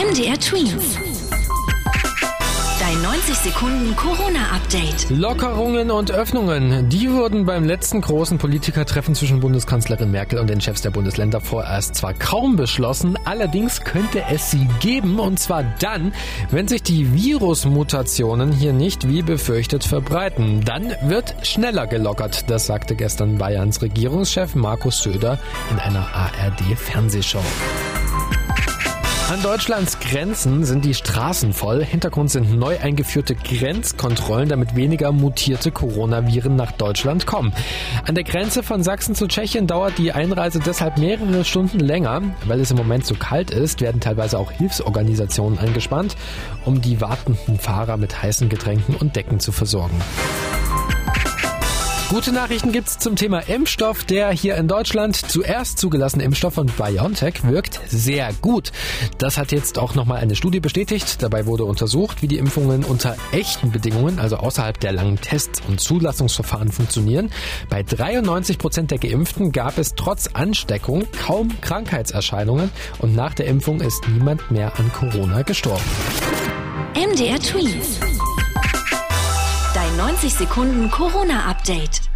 MDR Twins. Dein 90 Sekunden Corona-Update. Lockerungen und Öffnungen, die wurden beim letzten großen Politikertreffen zwischen Bundeskanzlerin Merkel und den Chefs der Bundesländer vorerst zwar kaum beschlossen, allerdings könnte es sie geben und zwar dann, wenn sich die Virusmutationen hier nicht wie befürchtet verbreiten. Dann wird schneller gelockert, das sagte gestern Bayerns Regierungschef Markus Söder in einer ARD-Fernsehshow. An Deutschlands Grenzen sind die Straßen voll. Hintergrund sind neu eingeführte Grenzkontrollen, damit weniger mutierte Coronaviren nach Deutschland kommen. An der Grenze von Sachsen zu Tschechien dauert die Einreise deshalb mehrere Stunden länger. Weil es im Moment so kalt ist, werden teilweise auch Hilfsorganisationen angespannt, um die wartenden Fahrer mit heißen Getränken und Decken zu versorgen. Gute Nachrichten gibt's zum Thema Impfstoff. Der hier in Deutschland zuerst zugelassene Impfstoff von BioNTech wirkt sehr gut. Das hat jetzt auch nochmal eine Studie bestätigt. Dabei wurde untersucht, wie die Impfungen unter echten Bedingungen, also außerhalb der langen Tests und Zulassungsverfahren funktionieren. Bei 93 Prozent der Geimpften gab es trotz Ansteckung kaum Krankheitserscheinungen und nach der Impfung ist niemand mehr an Corona gestorben. MDR. Dein 90 Sekunden Corona-Update.